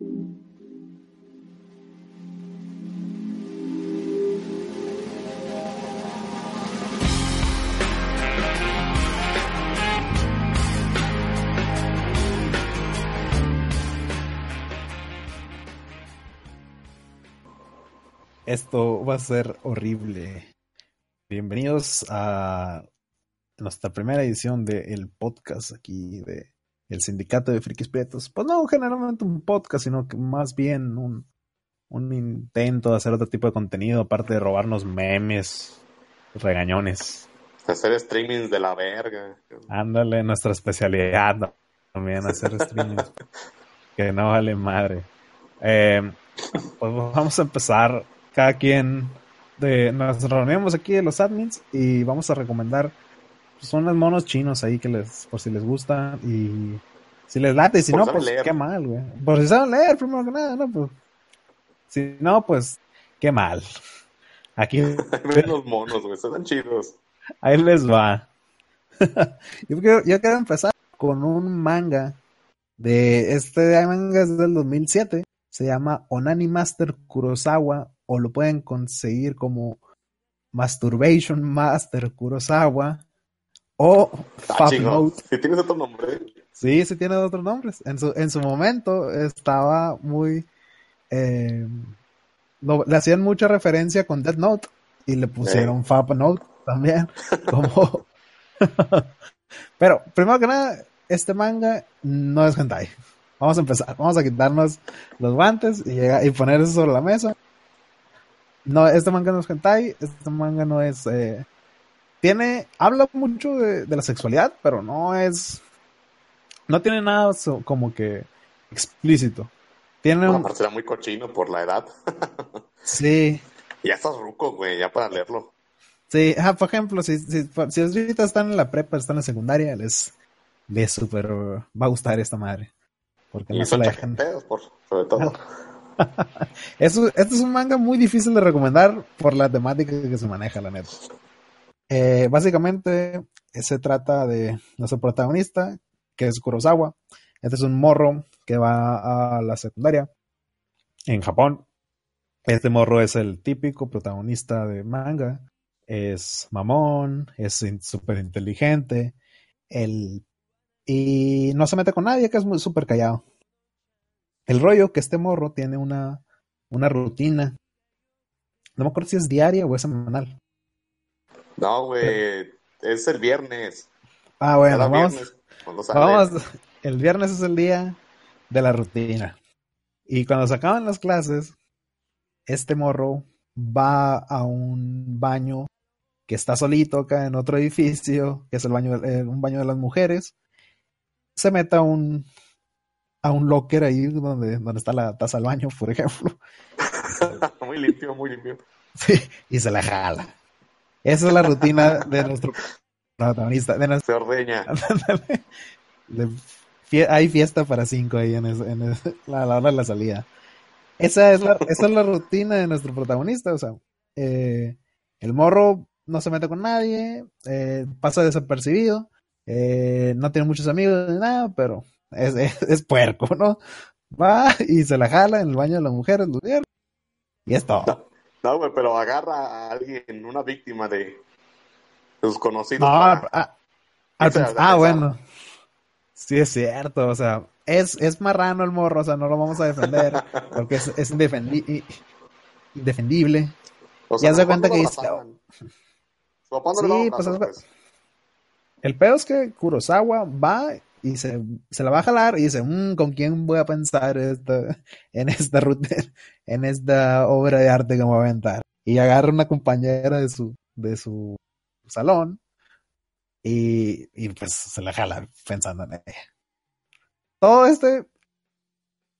Esto va a ser horrible. Bienvenidos a nuestra primera edición del podcast aquí de el Sindicato de Frikis Prietos. Pues no generalmente un podcast, sino que más bien un, un intento de hacer otro tipo de contenido, aparte de robarnos memes, regañones. Hacer streamings de la verga. Ándale, nuestra especialidad también, hacer streamings. que no vale madre. Eh, pues vamos a empezar cada quien de, nos reunimos aquí de los admins y vamos a recomendar pues, son los monos chinos ahí que les por si les gusta y si les late y si no pues qué mal güey. Por si saben leer primero que nada no pues si no pues qué mal. Aquí ven los monos güey están chidos. Ahí les va. Yo quiero, yo quiero empezar con un manga de este manga es del 2007 se llama Onani Master Kurosawa o lo pueden conseguir como Masturbation Master Kurosawa o ah, Note. ¿Sí tienes otro nombre? Sí, sí tiene otros nombres. En su, en su momento estaba muy... Eh, le hacían mucha referencia con Death Note y le pusieron Fab Note también. Como... Pero, primero que nada, este manga no es hentai. Vamos a empezar. Vamos a quitarnos los guantes y, y poner eso sobre la mesa. No, este manga no es hentai, este manga no es... Eh, tiene, habla mucho de, la sexualidad, pero no es... No tiene nada como que explícito. Tiene un... será muy cochino por la edad. sí. Ya estás ruco, güey, ya para leerlo. Sí, por ejemplo, si, si, si ahorita están en la prepa, están en la secundaria, les, les super va a gustar esta madre. Porque y no se la dejan. por, sobre todo. Eso, este es un manga muy difícil de recomendar por la temática que se maneja, la neta. Eh, básicamente, se trata de nuestro protagonista, que es Kurosawa. Este es un morro que va a la secundaria en Japón. Este morro es el típico protagonista de manga. Es mamón, es súper inteligente. y no se mete con nadie, que es muy súper callado. El rollo que este morro tiene una, una rutina. No me acuerdo si es diaria o es semanal. No, güey, es el viernes. Ah, bueno, vamos. Vamos. El viernes es el día de la rutina. Y cuando se acaban las clases, este morro va a un baño que está solito acá en otro edificio, que es el baño, eh, un baño de las mujeres. Se mete a un, a un locker ahí donde, donde está la taza del baño, por ejemplo. muy limpio, muy limpio. Sí, y se la jala. Esa es la rutina de nuestro protagonista. De Se ordeña. hay fiesta para cinco ahí en, la, hora de la salida. Esa es la, esa es la rutina de nuestro protagonista. O sea, eh, el morro no se mete con nadie, eh, pasa desapercibido, eh, no tiene muchos amigos ni nada, pero es, es, puerco, ¿no? Va y se la jala en el baño de las mujeres, y es todo. No, güey, pero agarra a alguien, una víctima de, sus conocidos. No, ah, ah bueno. Sí, es cierto, o sea, es, es marrano el morro, o sea, no lo vamos a defender, porque es, es indefendible. ya se cuenta que dice... Sí, pues, pues, el pedo es que Kurosawa va y se, se la va a jalar y dice, mm, ¿con quién voy a pensar esta, en esta ruta, en esta obra de arte que me voy a aventar? Y agarra una compañera de su, de su salón y, y pues se la jala pensando en ella. Todo este,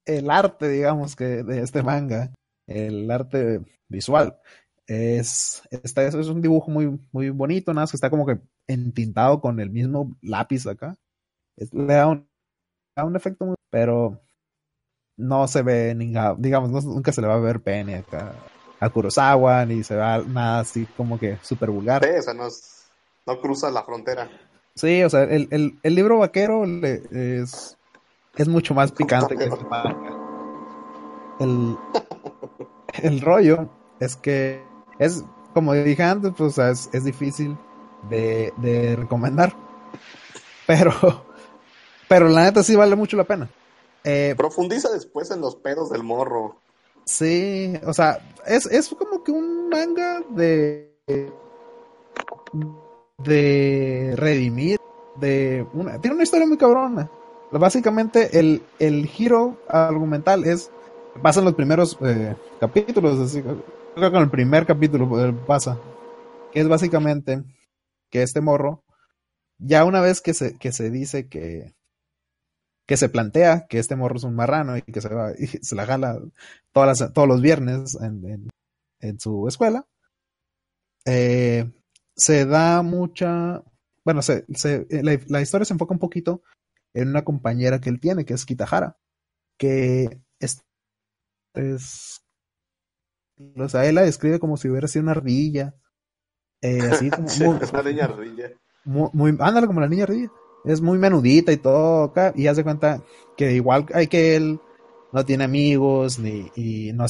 el arte, digamos, que de este manga, el arte visual, es, esta, es un dibujo muy, muy bonito, nada más que está como que entintado con el mismo lápiz acá le da un, un efecto muy, pero no se ve ni, digamos, nunca se le va a ver pene acá a Kurosawa, ni se va nada así como que súper vulgar. Sí, o sea, no, no cruza la frontera. Sí, o sea, el, el, el libro vaquero es, es mucho más picante que este manga. el, el rollo es que es, como dije antes, pues es, es difícil de, de, recomendar. Pero, pero la neta sí vale mucho la pena. Eh, Profundiza después en los pedos del morro. Sí, o sea, es, es como que un manga de. de redimir. De una, tiene una historia muy cabrona. Básicamente, el, el giro argumental es. Pasan los primeros eh, capítulos, así, creo que con el primer capítulo eh, pasa. Que es básicamente que este morro, ya una vez que se, que se dice que, que se plantea que este morro es un marrano y que se va y se la jala todas las, todos los viernes en, en, su escuela, eh, se da mucha, bueno, se, se, la, la, historia se enfoca un poquito en una compañera que él tiene, que es Kitahara, que es, es o sea, él la describe como si hubiera sido una ardilla, eh, así como, muy, una niña ardilla. Muy, muy, ándale como la niña ardilla es muy menudita y todo y hace cuenta que igual hay que él no tiene amigos ni y no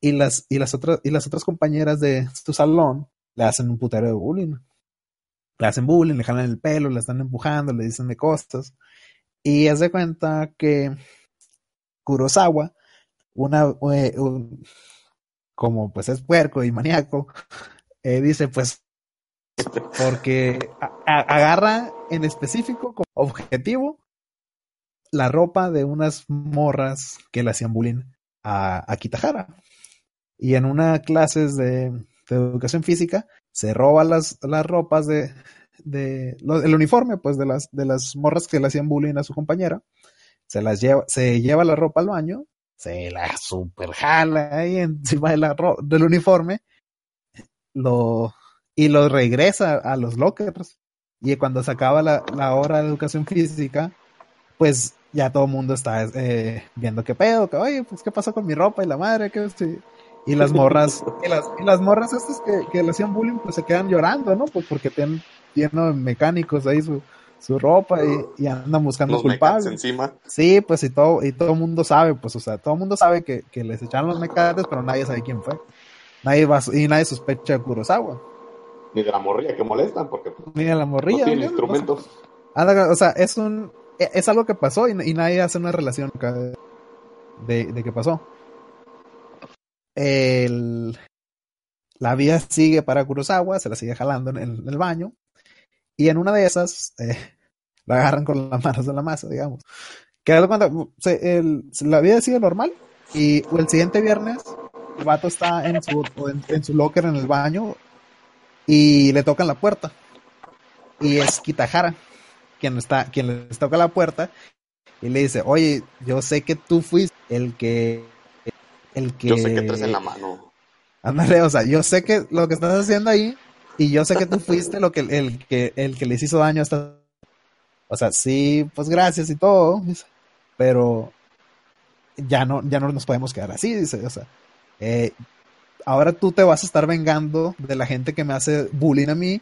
y las y las otras y las otras compañeras de su salón le hacen un putero de bullying. Le hacen bullying, le jalan el pelo, le están empujando, le dicen de costas. Y hace cuenta que Kurosawa, una eh, como pues es puerco y maníaco, eh, dice pues porque agarra en específico como objetivo la ropa de unas morras que le hacían bullying a, a Kitahara. Y en una clases de, de, educación física se roba las, las ropas de, de el uniforme pues de las, de las morras que le hacían bullying a su compañera. Se las lleva, se lleva la ropa al baño, se la super jala ahí encima del uniforme, lo, y lo regresa a los lockers. Y cuando se acaba la, la hora de educación física, pues ya todo el mundo está eh, viendo qué pedo, que oye, pues qué pasó con mi ropa y la madre, que y las morras, y las, y las morras estas que, que le hacían bullying, pues se quedan llorando, ¿no? Pues porque tienen, tienen mecánicos ahí su, su ropa y, y andan buscando los culpables. encima. Sí, pues y todo, y todo el mundo sabe, pues, o sea, todo el mundo sabe que, que les echaron los mecates, pero nadie sabe quién fue. Nadie va, y nadie sospecha de Kurosawa ni de la morrilla que molestan, porque pues, ni de la morrilla. No tiene instrumentos. O sea, es un e, es algo que pasó y, nadie hace una relación de, de que pasó. El, la vida sigue para Kurosawa, se la sigue jalando en el, baño. Y en una de esas, eh, la agarran con las manos de la masa, digamos. Que cuando el, la vida sigue normal. Y el siguiente viernes, el vato está en su, en su locker en el baño, y le tocan la puerta. Y es Kitahara quien está, quien les toca la puerta y le dice, oye, yo sé que tú fuiste el que, el que. Yo sé que traes en la mano. Ándale, o sea, yo sé que lo que estás haciendo ahí y yo sé que tú fuiste lo que el, que el que les hizo daño hasta, o sea, sí, pues gracias y todo, pero ya no, ya no nos podemos quedar así, dice, o sea, eh, ahora tú te vas a estar vengando de la gente que me hace bullying a mí.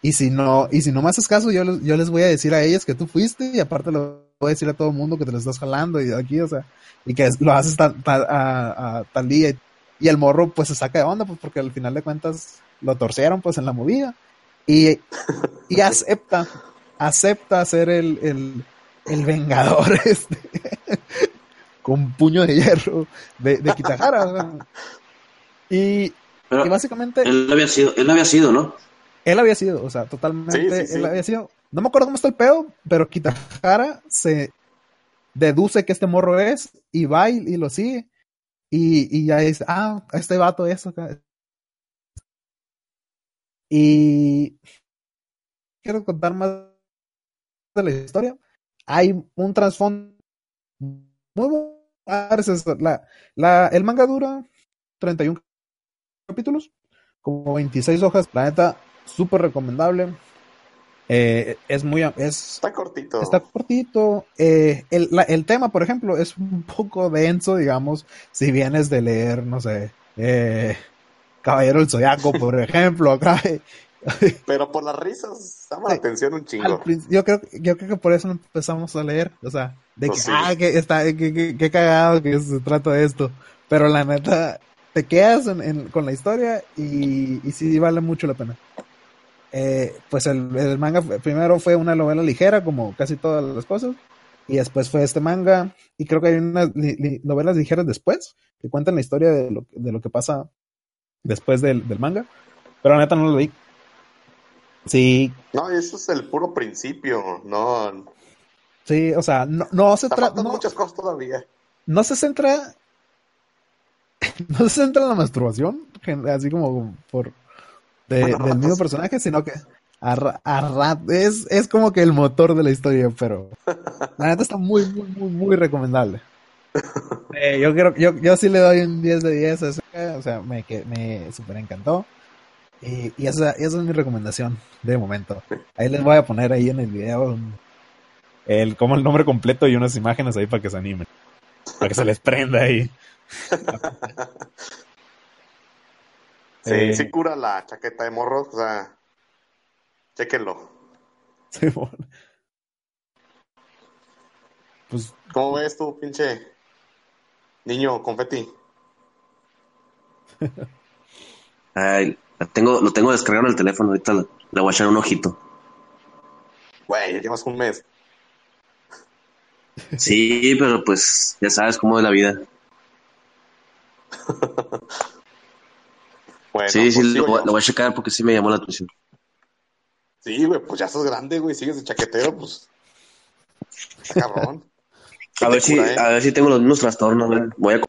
Y si no, y si no me haces caso, yo, yo les voy a decir a ellas que tú fuiste y aparte lo voy a decir a todo el mundo que te lo estás jalando y aquí, o sea, y que lo haces tal, a, tal día. Y, el morro pues se saca de onda, pues porque al final de cuentas lo torcieron pues en la movida. Y, y acepta, acepta ser el, el, el vengador este, con puño de hierro de, de Kitahara. Y, básicamente. Él había sido, él había sido, ¿no? Él había sido, o sea, totalmente. Él había sido. No me acuerdo cómo está el pedo, pero Kitahara se deduce que este morro es y va y, lo sigue. Y, y ya dice, ah, este vato es acá. Y quiero contar más de la historia. Hay un trasfondo muy bueno. La, la, el manga dura 31 capítulos, como 26 hojas. La neta, súper recomendable. Eh, es muy. Es, está cortito. Está cortito. Eh, el, el, tema, por ejemplo, es un poco denso, digamos, si vienes de leer, no sé, eh, Caballero del Zodiaco, por ejemplo, acá. Pero por las risas llama la atención un chingo. Yo creo, yo creo que por eso empezamos a leer. O sea, de pues que, ah, que está, que, que, cagado que se trata de esto. Pero la neta, te quedas con la historia y, y sí vale mucho la pena. Eh, pues el, el, manga primero fue una novela ligera, como casi todas las cosas. Y después fue este manga. Y creo que hay unas novelas ligeras después que cuentan la historia de lo, de lo que pasa después del, del manga. Pero la neta no lo leí. Sí. No, eso es el puro principio, no. Sí, o sea, no, no se trata. No, muchas cosas todavía. No se centra. no se centra en la masturbación, así como por. del mismo personaje, sino que. A, es, es como que el motor de la historia, pero la neta está muy, muy, muy, muy recomendable. Eh, yo, creo, yo, yo sí le doy un 10 de 10 a o sea, me, me super encantó. Y, esa, esa, es mi recomendación de momento. Ahí les voy a poner ahí en el video el, como el nombre completo y unas imágenes ahí para que se animen. Para que se les prenda ahí. Sí, eh, sí cura la chaqueta de morros, o sea, chequenlo. Sí, bueno. Pues, ¿Cómo ves tú, pinche niño confeti? Ay, tengo, lo tengo descargado en el teléfono, ahorita le, voy a echar un ojito. Güey, llevas un mes. Sí, pero pues ya sabes cómo es la vida. bueno, sí, sí, pues lo, voy a checar porque sí me llamó la atención. Sí, güey, pues ya sos grande, güey, sigues de chaquetero, pues. Cabrón. a ver si, eh? a ver si tengo los mismos trastornos, güey. Voy a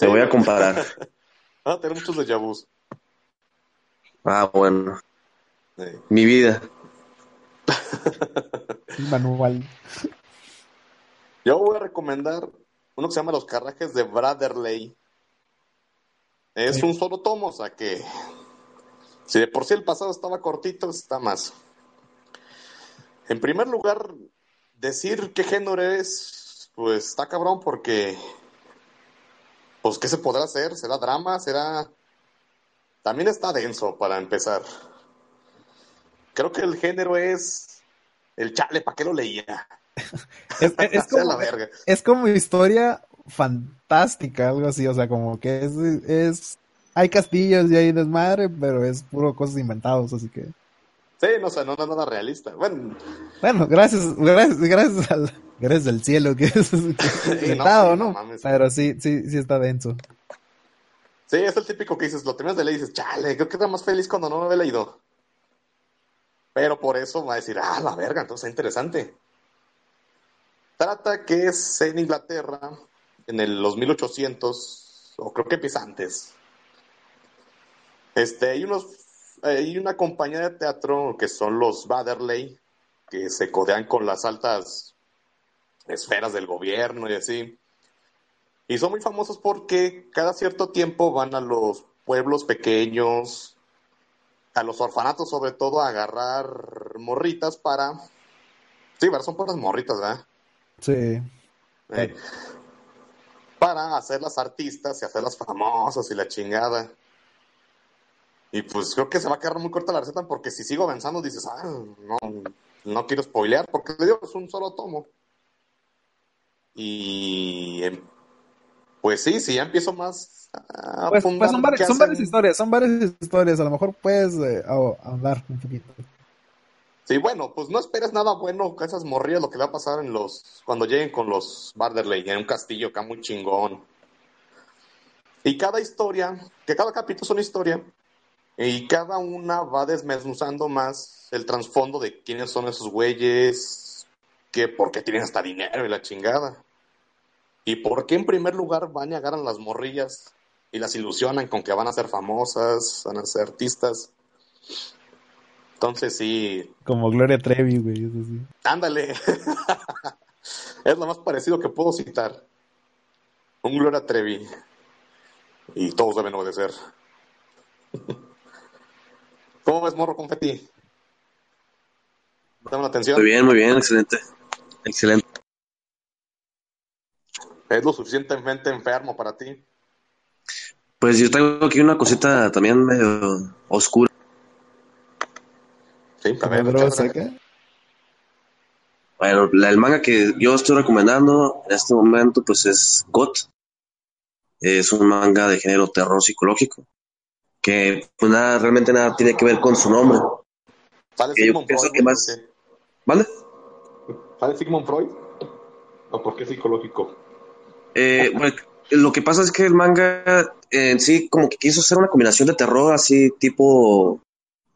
te voy a comparar. ah, tener muchos de Yabus. Ah, bueno. Mi vida. Manual. Yo voy a recomendar uno que se llama Los Carrajes de Bradley. Es un solo tomo, o sea que si de por sí el pasado estaba cortito, está más. En primer lugar, decir qué género es, pues está cabrón porque, pues, ¿qué se podrá hacer? ¿Será drama? ¿Será también está denso para empezar. Creo que el género es el chale, ¿para qué lo leía? es, como, es, como, historia fantástica, algo así, o sea, como que es, es hay castillos y hay desmadre, pero es puro cosas inventados, así que. Sí, no sé, no es nada realista. Bueno, bueno gracias, gracias, gracias al, gracias al cielo que es, inventado, ¿no? pero sí, sí, sí está denso. Sí, es el típico que dices, lo terminas de leer y dices, chale, creo que era más feliz cuando no lo había leído. Pero por eso va a decir, ah, la verga, entonces es interesante. Trata que es en Inglaterra, en el, los 1800, o creo que empieza antes. Este, hay unos, hay una compañía de teatro que son los Baderley, que se codean con las altas esferas del gobierno y así. Y son muy famosos porque cada cierto tiempo van a los pueblos pequeños, a los orfanatos sobre todo, a agarrar morritas para... Sí, son puras morritas, ¿verdad? Sí. Eh, para hacerlas artistas y hacerlas famosas y la chingada. Y pues creo que se va a quedar muy corta la receta porque si sigo avanzando dices, ah, no, no quiero spoilear porque digo, es un solo tomo. Y em, pues sí, sí, ya empiezo más a pues, pues son, varias, historias, son varias historias, a lo mejor puedes eh, hablar un poquito. Sí, bueno, pues no esperes nada bueno con esas morrillas, lo que va a pasar en los, cuando lleguen con los Barderley en un castillo acá muy chingón. Y cada historia, que cada capítulo es una historia, y cada una va desmenuzando más el trasfondo de quiénes son esos güeyes, que por qué tienen hasta dinero y la chingada. ¿Y por qué en primer lugar van y agarran las morrillas y las ilusionan con que van a ser famosas, van a ser artistas? Entonces sí. Como Gloria Trevi, güey, eso sí. Ándale. es lo más parecido que puedo citar. Un Gloria Trevi. Y todos deben obedecer. ¿Cómo ves, Morro Confeti? ¿Dame la atención? Muy bien, muy bien, excelente. Excelente. ¿Es lo suficientemente enfermo para ti? Pues yo tengo aquí una cosita también medio oscura. Sí, también. Bueno, el manga que yo estoy recomendando en este momento, pues es GOT. Es un manga de género terror psicológico. Que, pues nada, realmente nada tiene que ver con su nombre. ¿Sale Sigmund Freud? Que más... ¿Vale? ¿Sale Sigmund Freud? ¿O por qué psicológico? Eh, bueno, lo que pasa es que el manga en sí como que quiso hacer una combinación de terror así tipo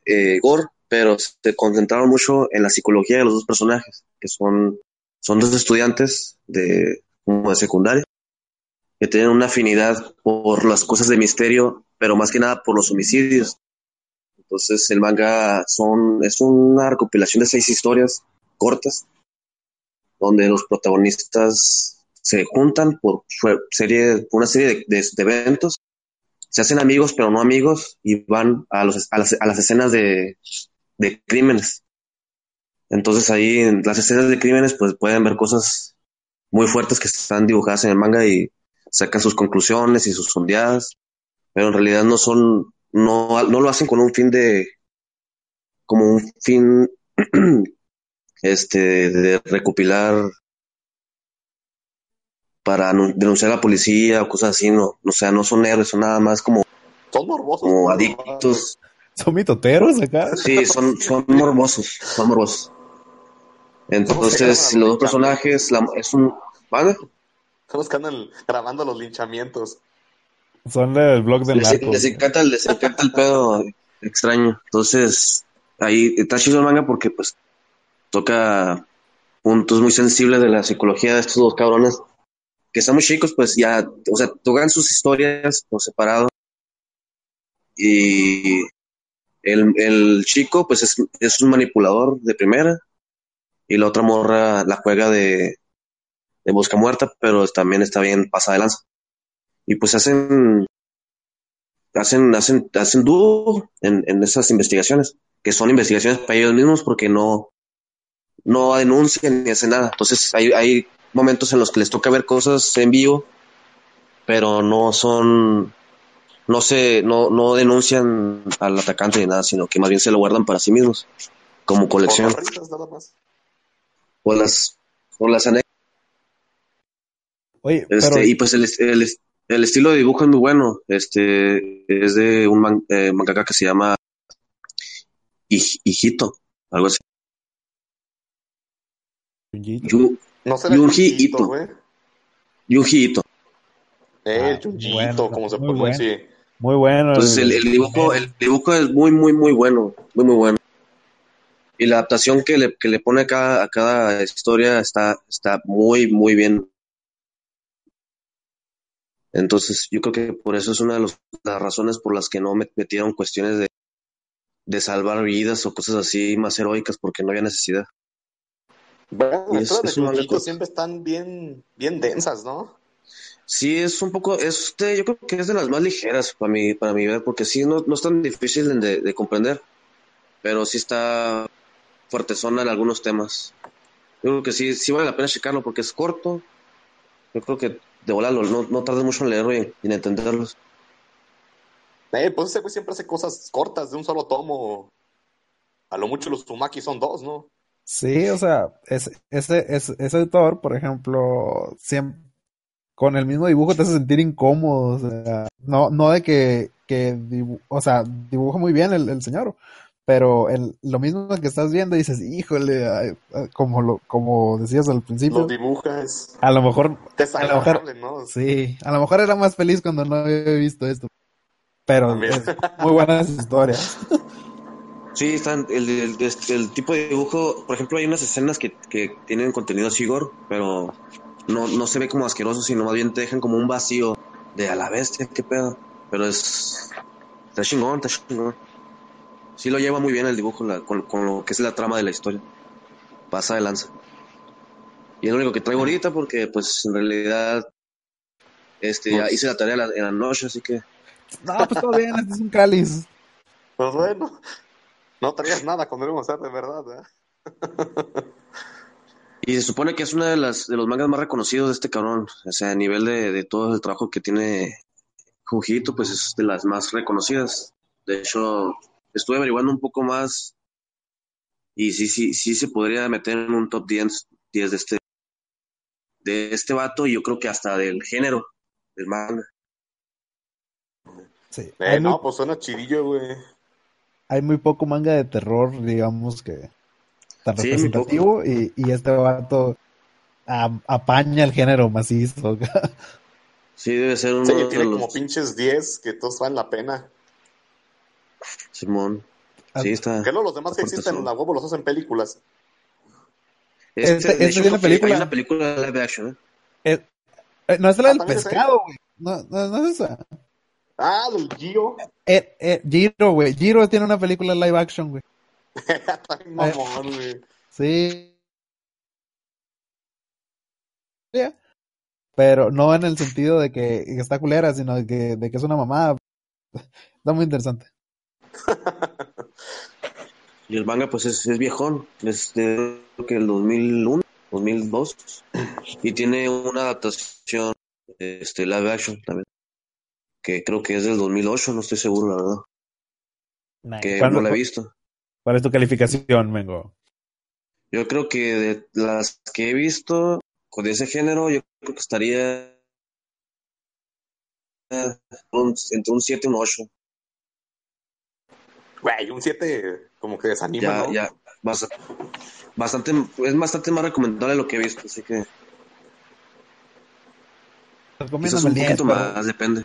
eh, gore pero se concentraron mucho en la psicología de los dos personajes, que son, son dos estudiantes de, de secundaria, que tienen una afinidad por las cosas de misterio, pero más que nada por los homicidios. Entonces el manga son, es una recopilación de seis historias cortas, donde los protagonistas se juntan por, serie, una serie de, eventos, se hacen amigos pero no amigos y van a, los, a, las, a las escenas de, de crímenes. Entonces ahí en las escenas de crímenes pues pueden ver cosas muy fuertes que están dibujadas en el manga y sacan sus conclusiones y sus sondeadas, pero en realidad no son, no, no lo hacen con un fin de, como un fin, este, de recopilar para denunciar a la policía o cosas así, no, o sea, no son héroes, son nada más como, como adictos, ¿Son mitoteros acá? Sí, son, son morbosos, son morbosos. Entonces, los dos personajes, es un... ¿Vale? Son los que andan grabando los linchamientos. Son del blog del les, les, encanta, les encanta el pedo extraño. Entonces, ahí está chido el manga porque, pues, toca puntos muy sensibles de la psicología de estos dos cabrones que están muy chicos, pues ya, o sea, tocan sus historias por separado y el, el chico, pues es, es, un manipulador de primera. Y la otra morra la juega de, de busca muerta, pero también está bien pasada de lanza. Y pues hacen, hacen, hacen, hacen dúo en, en esas investigaciones, que son investigaciones para ellos mismos porque no, no denuncian ni hacen nada. Entonces hay, hay momentos en los que les toca ver cosas en vivo, pero no son no se, no, no denuncian al atacante ni nada, sino que más bien se lo guardan para sí mismos, como colección. Por las, por las anécdotas. Oye, este, Y pues el, el, el, estilo de dibujo es muy bueno. Este es de un man, eh, mangaka que se llama Hijito, algo así. Yu, no Yunji Ito. Yunji Ito. Eh, ah, como se puede decir. Muy bueno. Entonces el, dibujo, el dibujo es muy, muy, muy bueno, muy, muy bueno. Y la adaptación que le, que le pone a cada, a cada historia está, está muy, muy bien. Entonces yo creo que por eso es una de las razones por las que no me metieron cuestiones de, de salvar vidas o cosas así más heroicas porque no había necesidad. Bueno, las de siempre están bien, bien densas, ¿no? Sí, es un poco, este, yo creo que es de las más ligeras para mí, para mi ver, porque sí, no, no es tan difícil de, comprender, pero sí está fuertezona en algunos temas. Yo creo que sí, sí vale la pena checarlo porque es corto. Yo creo que de volarlo, no, no tardes mucho en leerlo y, en entenderlos. Eh, pues ese güey siempre hace cosas cortas de un solo tomo. A lo mucho los Tsumaki son dos, ¿no? Sí, o sea, ese, ese, ese autor, por ejemplo, siempre con el mismo dibujo te hace sentir incómodo, o sea, no, no de que, que o sea, dibuja muy bien el, señor, pero el, lo mismo que estás viendo dices, híjole, como lo, como decías al principio. Lo dibujas. A lo mejor, a lo mejor, ¿no? sí, a lo mejor era más feliz cuando no había visto esto, pero muy buenas historias. Sí, están, el, el, el, tipo de dibujo, por ejemplo, hay unas escenas que, que tienen contenido sigor, pero no, no se ve como asqueroso, sino más bien te dejan como un vacío de a la bestia, qué pedo. Pero es. Está chingón, está chingón. Sí lo lleva muy bien el dibujo con, lo que es la trama de la historia. Pasa de lanza. Y es lo único que traigo ahorita porque, pues, en realidad. Este, ya hice la tarea en la noche, así que. No, pues todo bien, este es un cáliz. Pues bueno. No traías nada cuando íbamos a hacer de verdad, ¿eh? Y se supone que es uno de, las, de los mangas más reconocidos de este cabrón. O sea, a nivel de, de todo el trabajo que tiene Jujito, pues es de las más reconocidas. De hecho, estuve averiguando un poco más Y sí, sí, sí se podría meter en un top 10, 10 de este de este vato y yo creo que hasta del género del manga. Sí. Eh, no, pues suena chidillo, güey. Hay muy poco manga de terror, digamos que tan representativo y, y, este vato apaña el género macizo. sí, debe ser un. Sí, tiene como pinches 10 que todos valen la pena. Simón. Sí, está. Que no, los demás que existen en la huevo los hacen películas. Este, este, es una película. Hay una película live action, ¿eh? eh no es la ah, del pescado, güey. No, no, no, es esa. Ah, del Giro. Eh, eh, Giro, güey. Giro tiene una película live action, güey. mamón, güey. Sí. Pero no en el sentido de que está culera, sino de que, de que es una mamada. Está muy interesante. y el manga, pues es, es viejón. Es de que el 2001, 2002. Y tiene una adaptación este, live action también. Que creo que es del 2008, no estoy seguro, la verdad. Que no la he visto. ¿Cuál es tu calificación, Mengo? Yo creo que de las que he visto con ese género, yo creo que estaría entre un 7 y un 8. Güey, un 7 como que desanima, ya, Ya, bastante, es bastante más recomendable lo que he visto, así que... Quizás un poquito más, depende.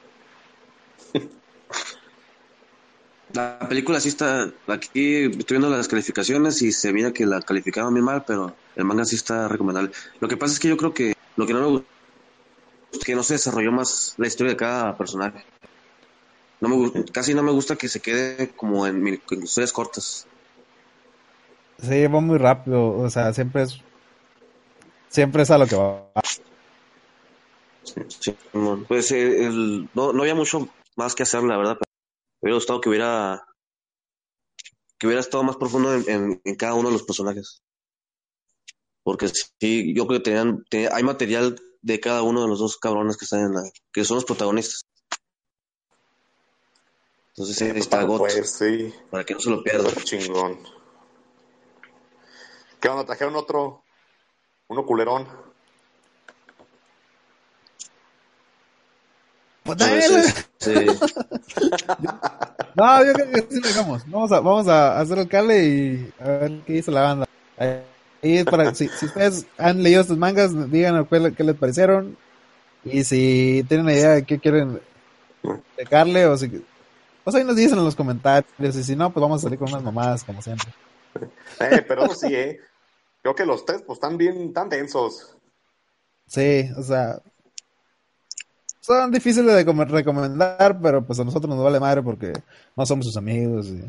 La película sí está, aquí estoy viendo las calificaciones y se veía que la calificaban muy mal, pero el manga sí está recomendable. Lo que pasa es que yo creo que lo que no me gusta es que no se desarrolló más la historia de cada personaje. No me, casi no me gusta que se quede como en, historias cortas. Sí, va muy rápido, o sea, siempre es siempre es a lo que va. Sí, pues eh, no, no había mucho más que hacer, la verdad, me hubiera gustado que hubiera que hubiera estado más profundo en, cada uno de los personajes. Porque sí, yo creo que tenían, hay material de cada uno de los dos cabrones que están en la, que son los protagonistas. Entonces sí, está pues, sí. para que no se lo pierda. Chingón. ¿Qué onda? ¿Trajeron otro? Uno culerón. No, yo creo que sí lo dejamos. Vamos a, vamos a hacer el cale y a ver qué dice la banda. Ahí para, si, si, ustedes han leído estos mangas, digan qué les parecieron. Y si tienen una idea de qué quieren dejarle o si. Pues ahí nos dicen en los comentarios. Y si no, pues vamos a salir con unas mamadas, como siempre. Eh, pero sí, eh. Creo que los test pues están bien, tan densos. Sí, o sea, son difíciles de recomendar, pero pues a nosotros nos vale madre porque no somos sus amigos. Y...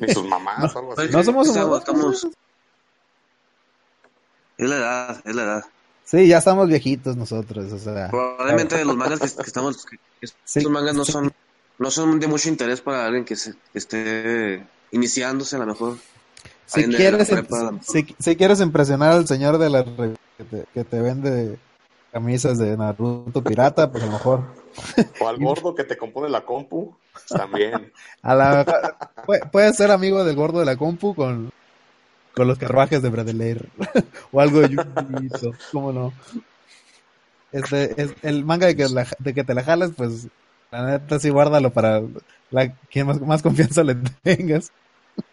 Ni sus mamás, algo así. No somos sus mamás. Es la edad, es la edad. Sí, ya estamos viejitos nosotros, o sea. Probablemente los mangas que, estamos, estos mangas no son, no son de mucho interés para alguien que, se, esté iniciándose a lo mejor. Si quieres, si, quieres impresionar al señor de la que te, que te vende camisas de Naruto pirata, pues a lo mejor. O al gordo que te compone la compu, también. A la, puede, ser amigo del gordo de la compu con, con los carruajes de Bradelair. o algo de Yukito, ¿cómo no? Este, es el manga de que, de que te la jales, pues la neta sí guárdalo para la, quien más, más confianza le tengas.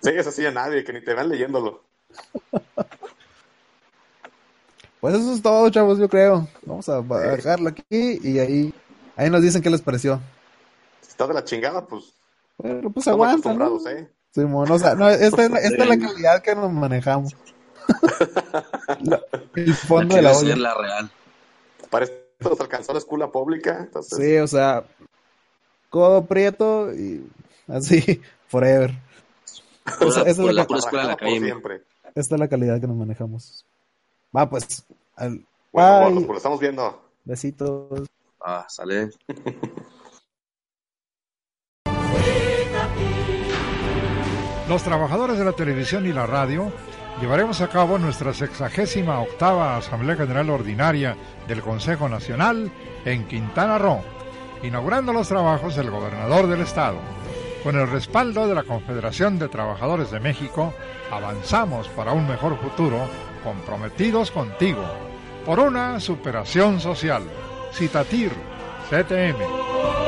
Sí, es así a nadie, que ni te vean leyéndolo. Pues eso es todo, chavos, yo creo. Vamos a dejarlo aquí y ahí, ahí nos dicen qué les pareció. Si está de la chingada, pues. Pero pues aguanta. ¿no? ¿eh? Sí, bueno, o sea, no, esta, es la, esta es la calidad que nos manejamos. el fondo de la olla. la real. Para esto nos alcanzó la escuela pública. Entonces... Sí, o sea, codo prieto y así, forever. esa, es la, escuela de la calle. Siempre. Esta es la calidad que nos manejamos. Va, pues. Al... Bueno, pues lo estamos viendo. Besitos. Ah, sale. Los trabajadores de la televisión y la radio llevaremos a cabo nuestra sexagésima octava Asamblea General Ordinaria del Consejo Nacional en Quintana Roo, inaugurando los trabajos del gobernador del estado. Con el respaldo de la Confederación de Trabajadores de México, avanzamos para un mejor futuro, comprometidos contigo, por una superación social. Citatir, CTM.